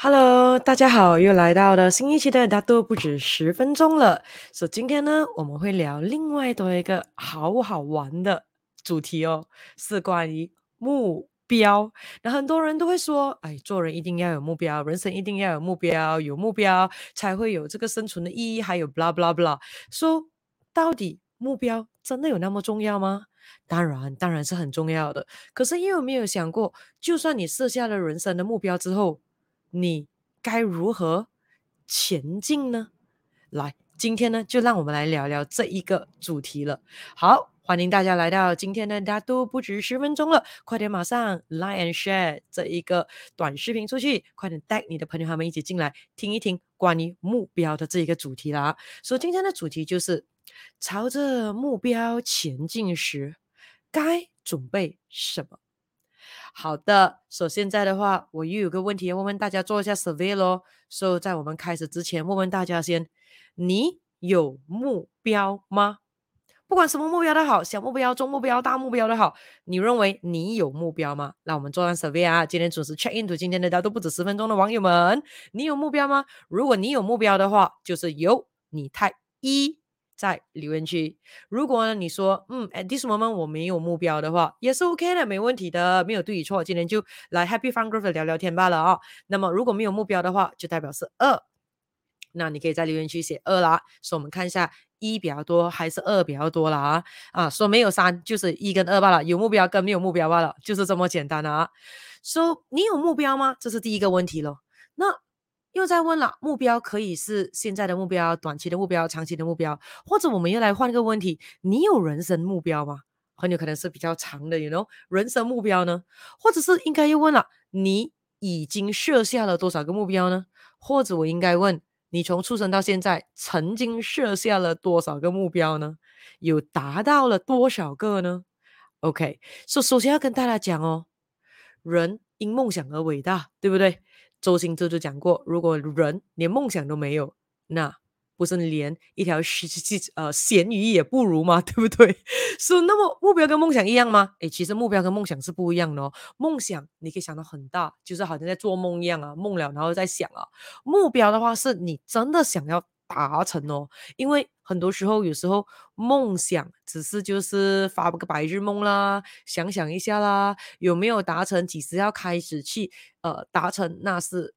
Hello，大家好，又来到了新一期的大都不止十分钟了。所以今天呢，我们会聊另外多一个好好玩的主题哦，是关于目标。那很多人都会说，哎，做人一定要有目标，人生一定要有目标，有目标才会有这个生存的意义，还有 blah blah blah。说到底，目标真的有那么重要吗？当然，当然是很重要的。可是，你有没有想过，就算你设下了人生的目标之后，你该如何前进呢？来，今天呢，就让我们来聊聊这一个主题了。好，欢迎大家来到今天的大都不止十分钟了，快点马上 like and share 这一个短视频出去，快点带你的朋友他们一起进来听一听关于目标的这一个主题啦。所以今天的主题就是朝着目标前进时该准备什么。好的，所以现在的话，我又有个问题要问问大家，做一下 survey 咯。所以在我们开始之前，问问大家先：你有目标吗？不管什么目标都好，小目标、中目标、大目标都好，你认为你有目标吗？那我们做完 survey 啊，今天准时 check into 今天的大都不止十分钟的网友们，你有目标吗？如果你有目标的话，就是有，你太一。在留言区，如果呢你说，嗯，at this moment 我没有目标的话，也是 OK 的，没问题的，没有对与错，今天就来 Happy Fun Group 聊聊天罢了啊、哦。那么如果没有目标的话，就代表是二，那你可以在留言区写二啦。所以我们看一下一比较多还是二比较多了啊？啊，说没有三就是一跟二罢了，有目标跟没有目标罢了，就是这么简单啊。说、so, 你有目标吗？这是第一个问题咯。那又在问了，目标可以是现在的目标、短期的目标、长期的目标，或者我们又来换一个问题：你有人生目标吗？很有可能是比较长的，you know，人生目标呢？或者是应该又问了，你已经设下了多少个目标呢？或者我应该问你从出生到现在曾经设下了多少个目标呢？有达到了多少个呢？OK，所以首先要跟大家讲哦，人因梦想而伟大，对不对？周星驰就讲过，如果人连梦想都没有，那不是连一条呃咸鱼也不如吗？对不对？所以那么目标跟梦想一样吗？诶，其实目标跟梦想是不一样的哦。梦想你可以想到很大，就是好像在做梦一样啊，梦了然后再想啊。目标的话是你真的想要。达成哦，因为很多时候，有时候梦想只是就是发个白日梦啦，想想一下啦，有没有达成，几时要开始去呃达成，那是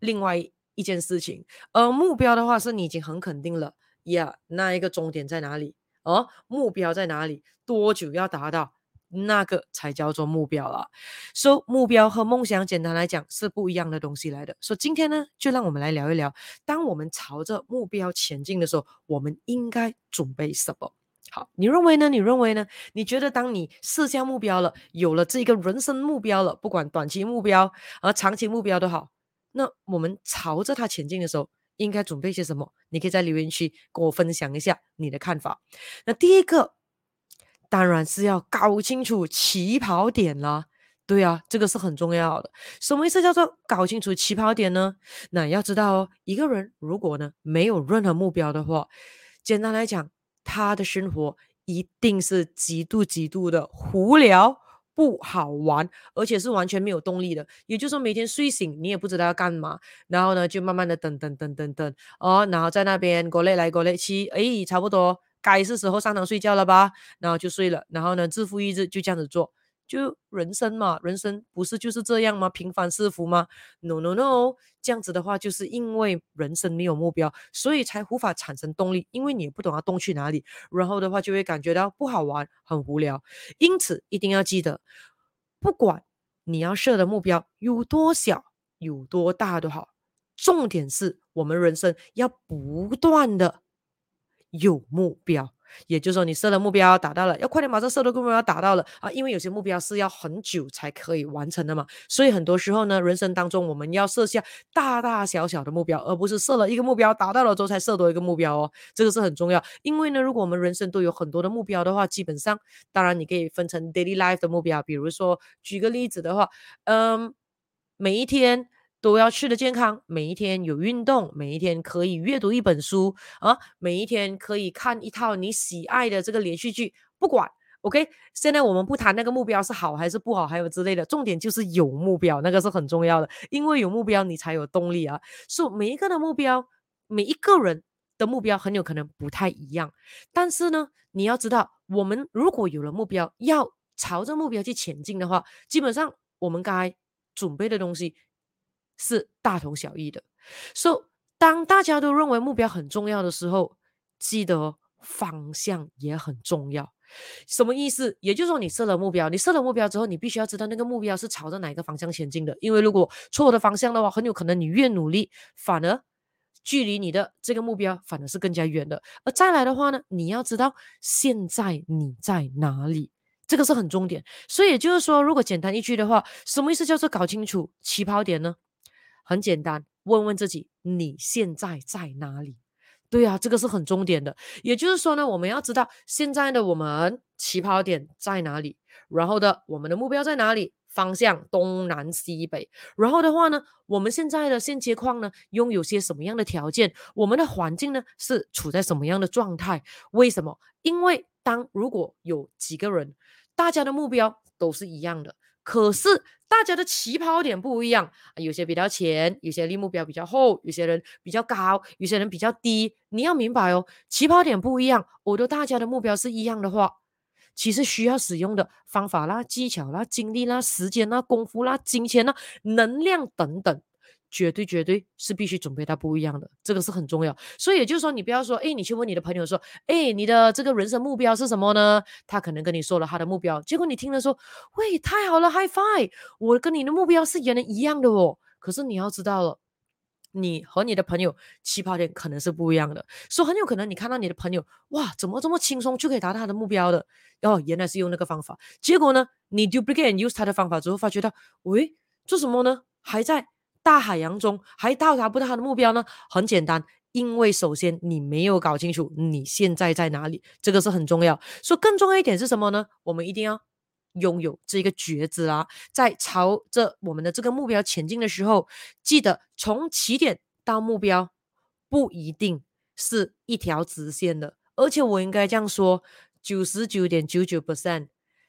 另外一件事情。而目标的话，是你已经很肯定了呀那一个终点在哪里？哦，目标在哪里？多久要达到？那个才叫做目标了。说、so, 目标和梦想，简单来讲是不一样的东西来的。所以今天呢，就让我们来聊一聊，当我们朝着目标前进的时候，我们应该准备什么？好，你认为呢？你认为呢？你觉得当你设下目标了，有了这个人生目标了，不管短期目标和长期目标都好，那我们朝着它前进的时候，应该准备些什么？你可以在留言区跟我分享一下你的看法。那第一个。当然是要搞清楚起跑点了，对啊，这个是很重要的。什么意思叫做搞清楚起跑点呢？那要知道哦，一个人如果呢没有任何目标的话，简单来讲，他的生活一定是极度极度的无聊、不好玩，而且是完全没有动力的。也就是说，每天睡醒你也不知道要干嘛，然后呢就慢慢的等等等等等哦，然后在那边过来来过来去，哎，差不多。该是时候上床睡觉了吧，然后就睡了，然后呢，日复一日就这样子做，就人生嘛，人生不是就是这样吗？平凡是福吗？No No No，这样子的话，就是因为人生没有目标，所以才无法产生动力，因为你也不懂要动去哪里，然后的话就会感觉到不好玩，很无聊。因此一定要记得，不管你要设的目标有多小，有多大都好，重点是我们人生要不断的。有目标，也就是说你设了目标达到了，要快点马上设的目标达到了啊！因为有些目标是要很久才可以完成的嘛，所以很多时候呢，人生当中我们要设下大大小小的目标，而不是设了一个目标达到了之后才设多一个目标哦，这个是很重要。因为呢，如果我们人生都有很多的目标的话，基本上，当然你可以分成 daily life 的目标，比如说举个例子的话，嗯，每一天。都要吃的健康，每一天有运动，每一天可以阅读一本书啊，每一天可以看一套你喜爱的这个连续剧，不管 OK，现在我们不谈那个目标是好还是不好，还有之类的，重点就是有目标，那个是很重要的，因为有目标你才有动力啊。所以每一个的目标，每一个人的目标很有可能不太一样，但是呢，你要知道，我们如果有了目标，要朝着目标去前进的话，基本上我们该准备的东西是大同小异的。所以当大家都认为目标很重要的时候，记得方向也很重要。什么意思？也就是说，你设了目标，你设了目标之后，你必须要知道那个目标是朝着哪个方向前进的。因为如果错的方向的话，很有可能你越努力，反而距离你的这个目标反而是更加远的。而再来的话呢，你要知道现在你在哪里，这个是很重点。所以也就是说，如果简单一句的话，什么意思叫做搞清楚起跑点呢？很简单，问问自己，你现在在哪里？对啊，这个是很重点的。也就是说呢，我们要知道现在的我们起跑点在哪里，然后的我们的目标在哪里，方向东南西北。然后的话呢，我们现在的现阶况呢，拥有些什么样的条件？我们的环境呢，是处在什么样的状态？为什么？因为当如果有几个人，大家的目标都是一样的。可是大家的起跑点不一样，有些比较前，有些立目标比较厚，有些人比较高，有些人比较低。你要明白哦，起跑点不一样，我的大家的目标是一样的话，其实需要使用的方法啦、技巧啦、精力啦、时间啦、功夫啦、金钱啦、能量等等。绝对绝对是必须准备到不一样的，这个是很重要。所以也就是说，你不要说，哎，你去问你的朋友说，哎，你的这个人生目标是什么呢？他可能跟你说了他的目标，结果你听了说，喂，太好了，High Five，我跟你的目标是原来一样的哦。可是你要知道了，你和你的朋友起跑点可能是不一样的，所以很有可能你看到你的朋友，哇，怎么这么轻松就可以达到他的目标的？哦，原来是用那个方法。结果呢，你 duplicate use 他的方法之后，发觉到，喂，做什么呢？还在。大海洋中还到达不到他的目标呢？很简单，因为首先你没有搞清楚你现在在哪里，这个是很重要。说更重要一点是什么呢？我们一定要拥有这个觉知啊，在朝着我们的这个目标前进的时候，记得从起点到目标不一定是一条直线的，而且我应该这样说，九十九点九九 percent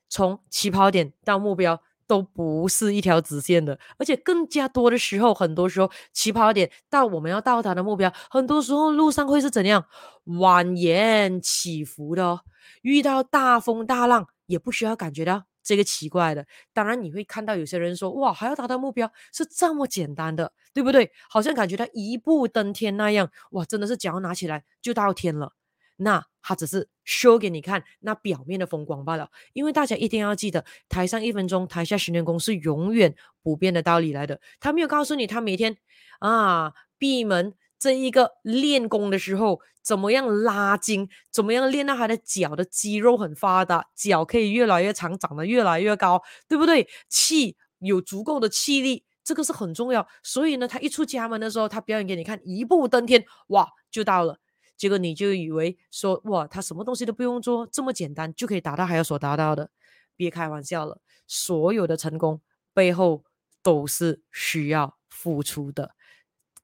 从起跑点到目标。都不是一条直线的，而且更加多的时候，很多时候起跑点到我们要到达的目标，很多时候路上会是怎样蜿蜒起伏的哦。遇到大风大浪也不需要感觉到这个奇怪的。当然你会看到有些人说，哇，还要达到目标是这么简单的，对不对？好像感觉到一步登天那样，哇，真的是脚拿起来就到天了。那他只是 show 给你看那表面的风光罢了，因为大家一定要记得，台上一分钟，台下十年功是永远不变的道理来的。他没有告诉你，他每天啊闭门这一个练功的时候，怎么样拉筋，怎么样练到他的脚的肌肉很发达，脚可以越来越长，长得越来越高，对不对？气有足够的气力，这个是很重要。所以呢，他一出家门的时候，他表演给你看，一步登天，哇，就到了。结果你就以为说哇，他什么东西都不用做，这么简单就可以达到还有所达到的，别开玩笑了。所有的成功背后都是需要付出的，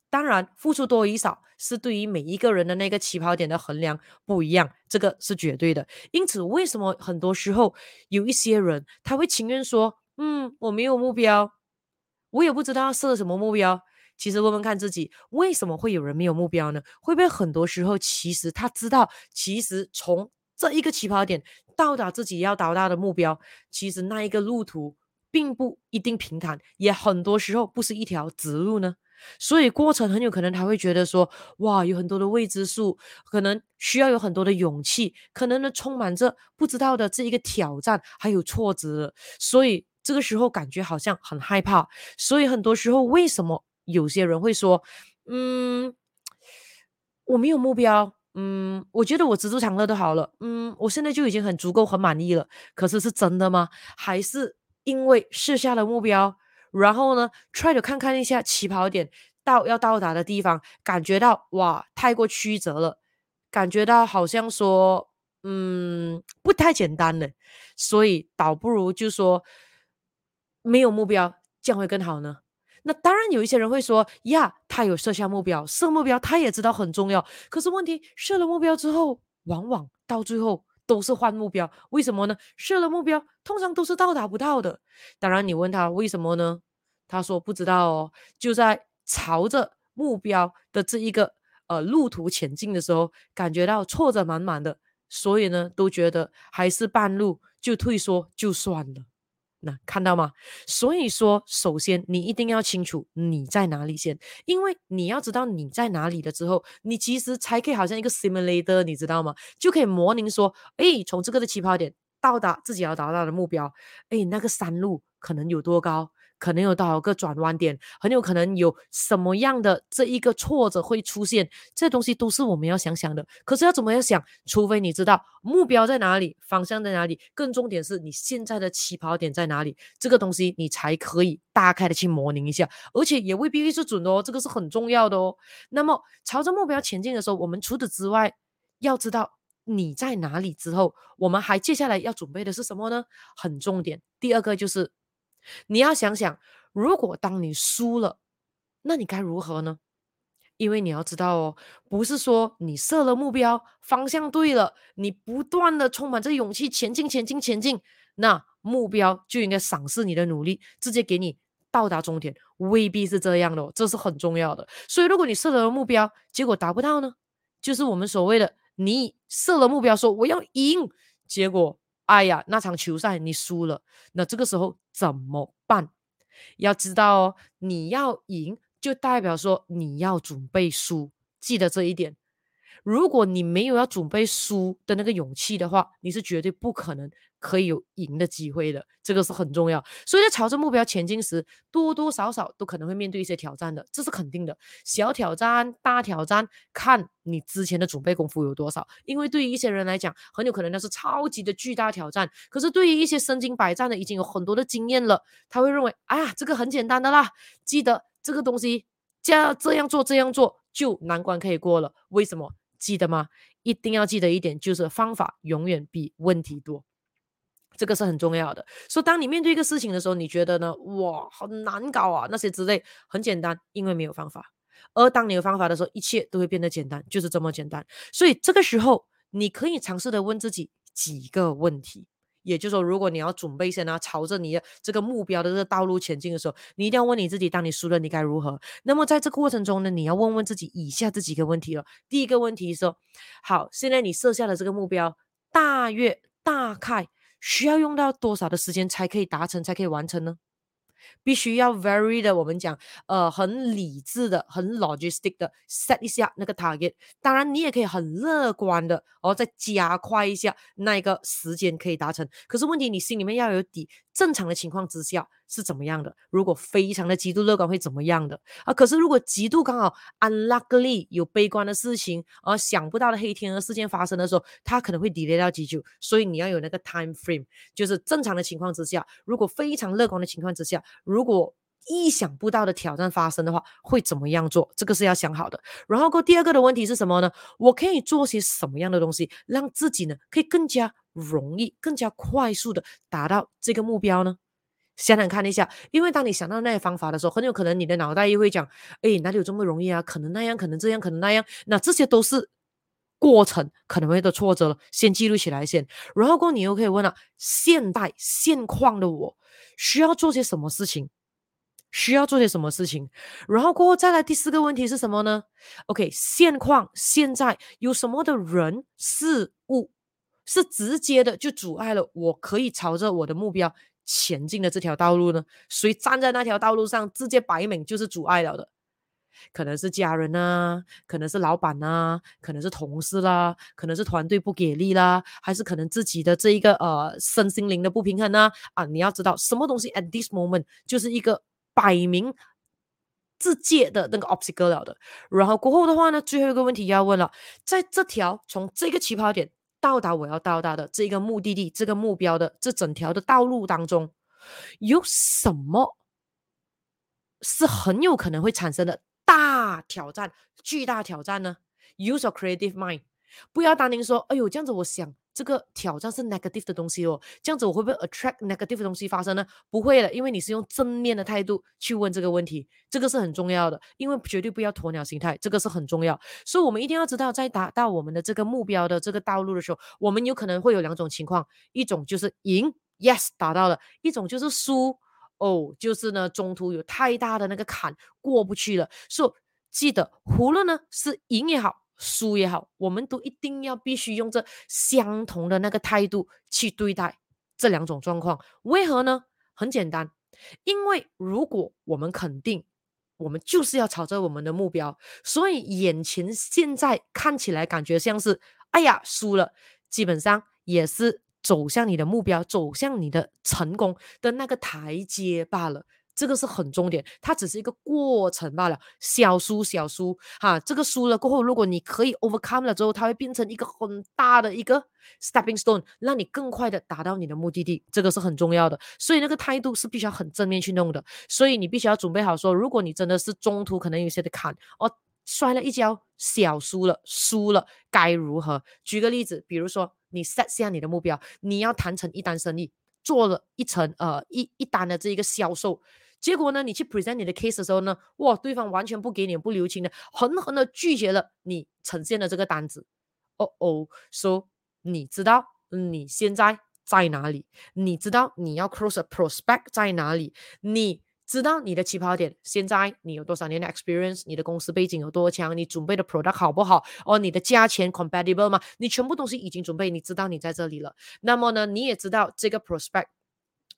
当然付出多与少是对于每一个人的那个起跑点的衡量不一样，这个是绝对的。因此，为什么很多时候有一些人他会情愿说，嗯，我没有目标，我也不知道设什么目标。其实问问看自己，为什么会有人没有目标呢？会不会很多时候，其实他知道，其实从这一个起跑点到达自己要达到的目标，其实那一个路途并不一定平坦，也很多时候不是一条直路呢。所以过程很有可能他会觉得说，哇，有很多的未知数，可能需要有很多的勇气，可能呢充满着不知道的这一个挑战，还有挫折，所以这个时候感觉好像很害怕。所以很多时候为什么？有些人会说，嗯，我没有目标，嗯，我觉得我知足常乐就好了，嗯，我现在就已经很足够、很满意了。可是是真的吗？还是因为设下了目标，然后呢，try to 看看一下起跑点到要到达的地方，感觉到哇，太过曲折了，感觉到好像说，嗯，不太简单了，所以倒不如就说没有目标，这样会更好呢？那当然，有一些人会说呀，他有设下目标，设目标他也知道很重要。可是问题设了目标之后，往往到最后都是换目标，为什么呢？设了目标，通常都是到达不到的。当然，你问他为什么呢？他说不知道哦。就在朝着目标的这一个呃路途前进的时候，感觉到挫折满满的，所以呢，都觉得还是半路就退缩就算了。那看到吗？所以说，首先你一定要清楚你在哪里先，因为你要知道你在哪里了之后，你其实才可以好像一个 simulator，你知道吗？就可以模拟说，诶，从这个的起跑点到达自己要达到的目标，诶，那个山路可能有多高？可能有多少个转弯点，很有可能有什么样的这一个挫折会出现，这东西都是我们要想想的。可是要怎么样想？除非你知道目标在哪里，方向在哪里，更重点是你现在的起跑点在哪里，这个东西你才可以大概的去模拟一下，而且也未必是准的哦，这个是很重要的哦。那么朝着目标前进的时候，我们除此之外，要知道你在哪里之后，我们还接下来要准备的是什么呢？很重点，第二个就是。你要想想，如果当你输了，那你该如何呢？因为你要知道哦，不是说你设了目标，方向对了，你不断的充满着勇气前进、前进、前进，那目标就应该赏识你的努力，直接给你到达终点，未必是这样的哦，这是很重要的。所以，如果你设了目标，结果达不到呢，就是我们所谓的你设了目标，说我要赢，结果。哎呀，那场球赛你输了，那这个时候怎么办？要知道哦，你要赢就代表说你要准备输，记得这一点。如果你没有要准备输的那个勇气的话，你是绝对不可能可以有赢的机会的，这个是很重要。所以在朝着目标前进时，多多少少都可能会面对一些挑战的，这是肯定的。小挑战、大挑战，看你之前的准备功夫有多少。因为对于一些人来讲，很有可能那是超级的巨大挑战。可是对于一些身经百战的、已经有很多的经验了，他会认为，哎呀，这个很简单的啦，记得这个东西，这这样做，这样做就难关可以过了。为什么？记得吗？一定要记得一点，就是方法永远比问题多，这个是很重要的。所以，当你面对一个事情的时候，你觉得呢？哇，好难搞啊！那些之类很简单，因为没有方法。而当你有方法的时候，一切都会变得简单，就是这么简单。所以，这个时候你可以尝试的问自己几个问题。也就是说，如果你要准备一些呢，朝着你的这个目标的这个道路前进的时候，你一定要问你自己：当你输了，你该如何？那么在这个过程中呢，你要问问自己以下这几个问题了。第一个问题说：好，现在你设下的这个目标，大约大概需要用到多少的时间才可以达成，才可以完成呢？必须要 very 的，我们讲，呃，很理智的，很 logistic 的 set 一下那个 target。当然，你也可以很乐观的，然后再加快一下那一个时间可以达成。可是问题，你心里面要有底。正常的情况之下是怎么样的？如果非常的极度乐观会怎么样的？啊，可是如果极度刚好 unluckily 有悲观的事情，而想不到的黑天鹅事件发生的时候，它可能会 delay 到几久。所以你要有那个 time frame，就是正常的情况之下，如果非常乐观的情况之下，如果意想不到的挑战发生的话，会怎么样做？这个是要想好的。然后，过第二个的问题是什么呢？我可以做些什么样的东西，让自己呢可以更加容易、更加快速的达到这个目标呢？想想看一下，因为当你想到那些方法的时候，很有可能你的脑袋又会讲：哎，哪里有这么容易啊？可能那样，可能这样，可能那样。那这些都是过程，可能会的挫折了，先记录起来先。然后过你又可以问了：现代现况的我需要做些什么事情？需要做些什么事情，然后过后再来第四个问题是什么呢？OK，现况现在有什么的人事物是直接的就阻碍了我可以朝着我的目标前进的这条道路呢？谁站在那条道路上直接摆明就是阻碍了的？可能是家人啊，可能是老板啊，可能是同事啦，可能是团队不给力啦，还是可能自己的这一个呃身心灵的不平衡呢？啊，你要知道什么东西 at this moment 就是一个。摆明自界的那个 obstacle 了的，然后过后的话呢，最后一个问题要问了，在这条从这个起跑点到达我要到达的这个目的地、这个目标的这整条的道路当中，有什么是很有可能会产生的大挑战、巨大挑战呢？Use your creative mind，不要担心说，哎呦，这样子我想这个挑战是 negative 的东西哦，这样子我会不会 attract negative 的东西发生呢？不会的，因为你是用正面的态度去问这个问题，这个是很重要的，因为绝对不要鸵鸟心态，这个是很重要。所以我们一定要知道，在达到我们的这个目标的这个道路的时候，我们有可能会有两种情况，一种就是赢，yes 达到了，一种就是输，哦，就是呢中途有太大的那个坎过不去了。所以记得，无论呢是赢也好。输也好，我们都一定要必须用这相同的那个态度去对待这两种状况。为何呢？很简单，因为如果我们肯定我们就是要朝着我们的目标，所以眼前现在看起来感觉像是哎呀输了，基本上也是走向你的目标、走向你的成功的那个台阶罢了。这个是很重点，它只是一个过程罢了，小输小输哈。这个输了过后，如果你可以 overcome 了之后，它会变成一个很大的一个 stepping stone，让你更快的达到你的目的地。这个是很重要的，所以那个态度是必须要很正面去弄的。所以你必须要准备好说，如果你真的是中途可能有些的坎，哦，摔了一跤，小输了，输了，该如何？举个例子，比如说你 set 下你的目标，你要谈成一单生意，做了一成呃一一单的这一个销售。结果呢，你去 present 你的 case 的时候呢，哇，对方完全不给你不留情的，狠狠的拒绝了你呈现的这个单子。哦哦，说你知道你现在在哪里？你知道你要 close a prospect 在哪里？你知道你的起跑点？现在你有多少年的 experience？你的公司背景有多强？你准备的 product 好不好？哦，你的价钱 compatible 吗？你全部东西已经准备，你知道你在这里了。那么呢，你也知道这个 prospect。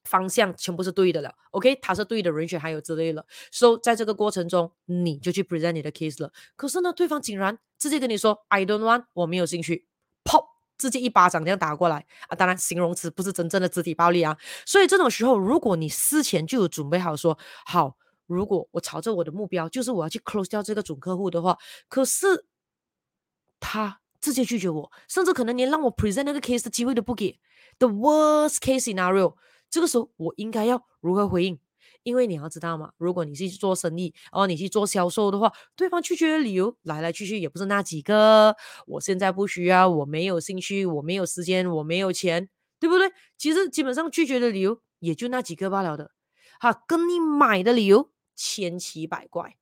方向全部是对的了，OK，他是对的人选，还有之类的。So 在这个过程中，你就去 present 你的 case 了。可是呢，对方竟然直接跟你说 I don't want，我没有兴趣，pop，直接一巴掌这样打过来啊！当然，形容词不是真正的肢体暴力啊。所以这种时候，如果你事前就有准备好说，好，如果我朝着我的目标，就是我要去 close 掉这个准客户的话，可是他直接拒绝我，甚至可能连让我 present 那个 case 的机会都不给。The worst case scenario。这个时候我应该要如何回应？因为你要知道嘛，如果你是去做生意，哦，你去做销售的话，对方拒绝的理由来来去去也不是那几个。我现在不需要，我没有兴趣，我没有时间，我没有钱，对不对？其实基本上拒绝的理由也就那几个罢了的。哈，跟你买的理由千奇百怪。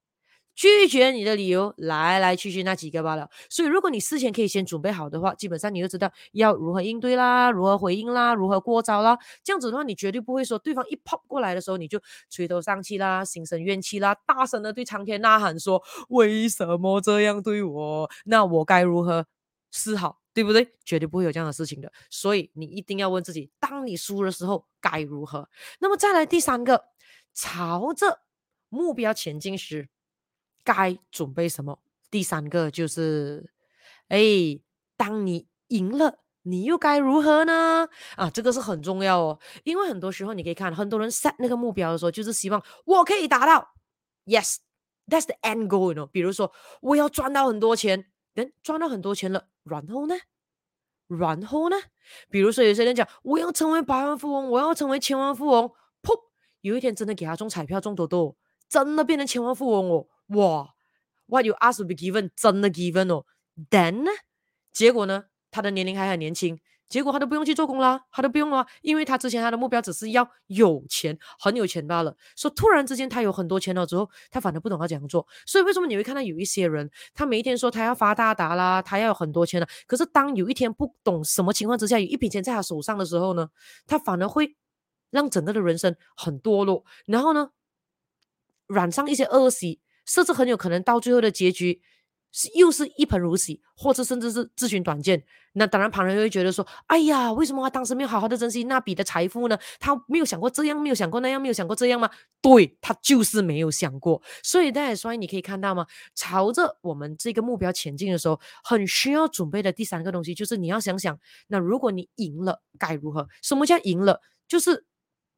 拒绝你的理由来来去去那几个罢了，所以如果你事前可以先准备好的话，基本上你就知道要如何应对啦，如何回应啦，如何过招啦。这样子的话，你绝对不会说对方一 pop 过来的时候，你就垂头丧气啦，心生怨气啦，大声的对苍天呐喊说：“为什么这样对我？那我该如何是好？对不对？”绝对不会有这样的事情的。所以你一定要问自己：当你输的时候该如何？那么再来第三个，朝着目标前进时。该准备什么？第三个就是，哎，当你赢了，你又该如何呢？啊，这个是很重要哦，因为很多时候你可以看，很多人 set 那个目标的时候，就是希望我可以达到，yes，that's the end goal，喏比如说我要赚到很多钱，等赚到很多钱了，然后呢？然后呢？比如说有些人讲我要成为百万富翁，我要成为千万富翁，噗，有一天真的给他中彩票中多多，真的变成千万富翁哦。哇，What you ask to be given，真的 given 哦。Then 呢？结果呢？他的年龄还很年轻，结果他都不用去做工啦，他都不用了，因为他之前他的目标只是要有钱，很有钱罢了。说突然之间他有很多钱了之后，他反而不懂要怎样做。所以为什么你会看到有一些人，他每一天说他要发大达啦，他要有很多钱了，可是当有一天不懂什么情况之下，有一笔钱在他手上的时候呢，他反而会让整个的人生很堕落，然后呢，染上一些恶习。甚至很有可能到最后的结局是又是一盆如洗，或者甚至是自寻短见。那当然，旁人会觉得说：“哎呀，为什么他当时没有好好的珍惜那笔的财富呢？他没有想过这样，没有想过那样，没有想过这样吗？”对，他就是没有想过。所以大家所以你可以看到吗？朝着我们这个目标前进的时候，很需要准备的第三个东西就是你要想想，那如果你赢了该如何？什么叫赢了？就是。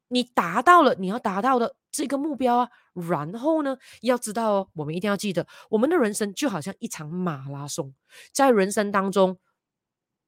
你达到了你要达到的这个目标啊，然后呢，要知道哦，我们一定要记得，我们的人生就好像一场马拉松，在人生当中，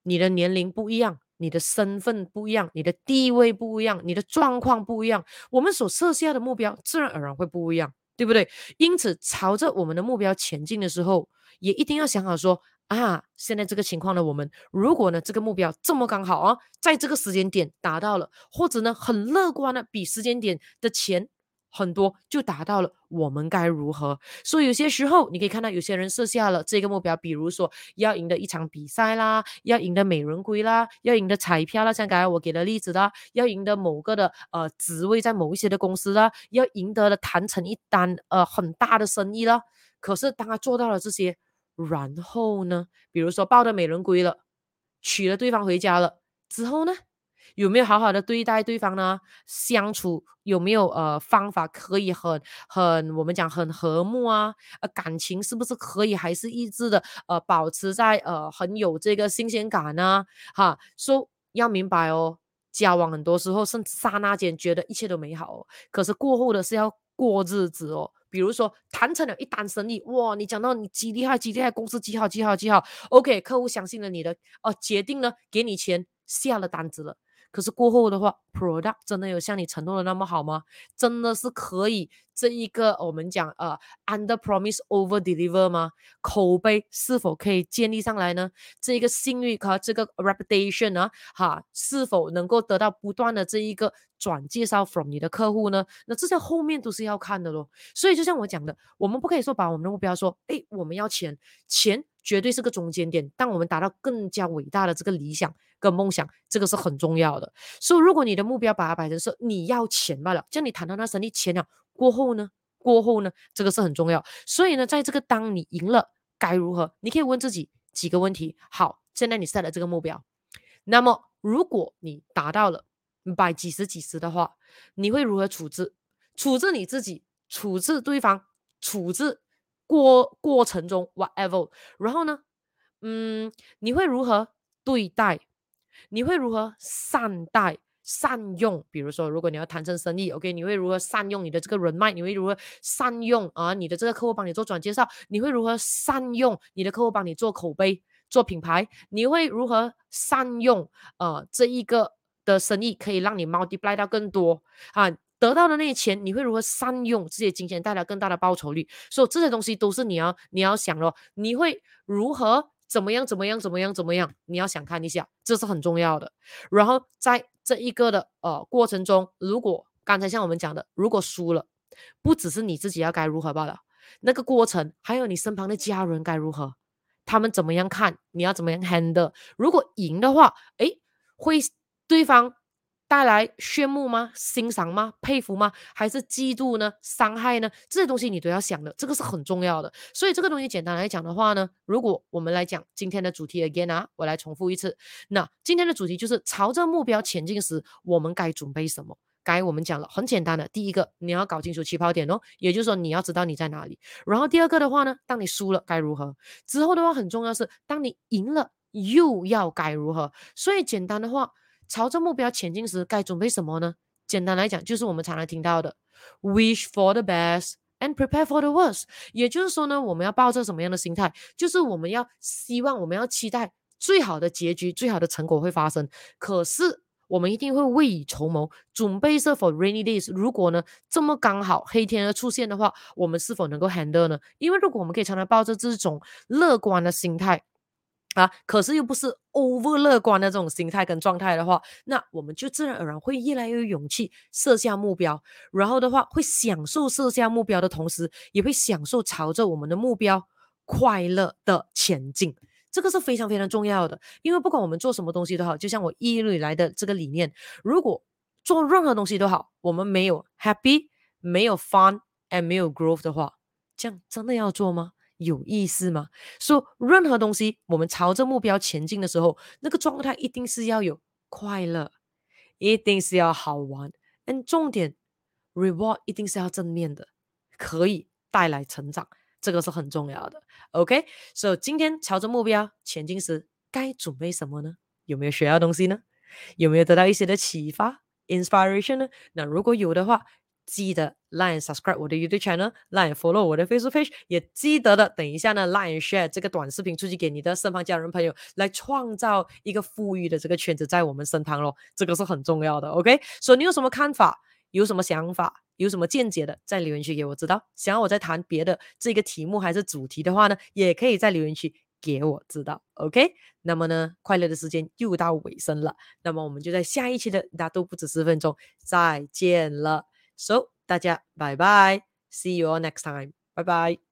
你的年龄不一样，你的身份不一样，你的地位不一样，你的状况不一样，我们所设下的目标自然而然会不一样，对不对？因此，朝着我们的目标前进的时候，也一定要想好说啊，现在这个情况呢，我们如果呢这个目标这么刚好啊，在这个时间点达到了，或者呢很乐观的比时间点的钱很多就达到了，我们该如何？所以有些时候你可以看到有些人设下了这个目标，比如说要赢得一场比赛啦，要赢得美人归啦，要赢得彩票啦，像刚才我给的例子啦，要赢得某个的呃职位在某一些的公司啦，要赢得了谈成一单呃很大的生意啦。可是当他做到了这些。然后呢，比如说抱得美人归了，娶了对方回家了之后呢，有没有好好的对待对方呢？相处有没有呃方法可以很很我们讲很和睦啊？呃，感情是不是可以还是一致的？呃，保持在呃很有这个新鲜感呢？哈，说、要明白哦，交往很多时候是刹那间觉得一切都美好哦，可是过后的是要过日子哦。比如说谈成了一单生意，哇，你讲到你几厉害几厉害，公司几好几好几好，OK，客户相信了你的，哦，决定呢给你钱，下了单子了。可是过后的话，product 真的有像你承诺的那么好吗？真的是可以这一个我们讲呃 under promise over deliver 吗？口碑是否可以建立上来呢？这一个信誉和这个 reputation 呢，哈，是否能够得到不断的这一个转介绍 from 你的客户呢？那这些后面都是要看的咯。所以就像我讲的，我们不可以说把我们的目标说，诶，我们要钱，钱绝对是个中间点，但我们达到更加伟大的这个理想。跟梦想，这个是很重要的。所以，如果你的目标把它摆成是你要钱罢了，像你谈到那生意钱了过后呢，过后呢，这个是很重要。所以呢，在这个当你赢了该如何？你可以问自己几个问题。好，现在你设了这个目标，那么如果你达到了百几十几十的话，你会如何处置？处置你自己，处置对方，处置过过程中 whatever。然后呢，嗯，你会如何对待？你会如何善待、善用？比如说，如果你要谈成生意，OK，你会如何善用你的这个人脉？你会如何善用啊？你的这个客户帮你做转介绍？你会如何善用你的客户帮你做口碑、做品牌？你会如何善用呃这一个的生意可以让你 multiply 到更多啊？得到的那些钱，你会如何善用这些金钱带来更大的报酬率？所以这些东西都是你要你要想咯，你会如何？怎么样？怎么样？怎么样？怎么样？你要想看一下，这是很重要的。然后在这一个的呃过程中，如果刚才像我们讲的，如果输了，不只是你自己要该如何报道，那个过程还有你身旁的家人该如何，他们怎么样看，你要怎么样 handle。如果赢的话，诶，会对方。带来炫目吗？欣赏吗？佩服吗？还是嫉妒呢？伤害呢？这些东西你都要想的，这个是很重要的。所以这个东西简单来讲的话呢，如果我们来讲今天的主题 again 啊，我来重复一次。那今天的主题就是朝着目标前进时，我们该准备什么？该我们讲了，很简单的，第一个你要搞清楚起跑点哦，也就是说你要知道你在哪里。然后第二个的话呢，当你输了该如何？之后的话很重要是，当你赢了又要该如何？所以简单的话。朝着目标前进时，该准备什么呢？简单来讲，就是我们常常听到的 “wish for the best and prepare for the worst”。也就是说呢，我们要抱着什么样的心态？就是我们要希望，我们要期待最好的结局、最好的成果会发生。可是，我们一定会未雨绸缪，准备是否 rainy days。如果呢，这么刚好黑天鹅出现的话，我们是否能够 handle 呢？因为如果我们可以常常抱着这种乐观的心态。啊，可是又不是 over 乐观的这种心态跟状态的话，那我们就自然而然会越来越有勇气设下目标，然后的话会享受设下目标的同时，也会享受朝着我们的目标快乐的前进。这个是非常非常重要的，因为不管我们做什么东西都好，就像我一路以来的这个理念，如果做任何东西都好，我们没有 happy，没有 fun，and 没有 growth 的话，这样真的要做吗？有意思吗？说、so, 任何东西，我们朝着目标前进的时候，那个状态一定是要有快乐，一定是要好玩，嗯，重点 reward 一定是要正面的，可以带来成长，这个是很重要的。OK，所、以今天朝着目标前进时，该准备什么呢？有没有学到东西呢？有没有得到一些的启发 inspiration 呢？那如果有的话，记得 line subscribe 我的 YouTube channel，line follow 我的 Facebook page，也记得的，等一下呢，line share 这个短视频出去给你的身旁家人朋友，来创造一个富裕的这个圈子在我们身旁咯，这个是很重要的，OK？所以你有什么看法，有什么想法，有什么见解的，在留言区给我知道。想要我再谈别的这个题目还是主题的话呢，也可以在留言区给我知道，OK？那么呢，快乐的时间又到尾声了，那么我们就在下一期的，那都不止十分钟，再见了。So 大家拜拜，see you all next time，拜拜。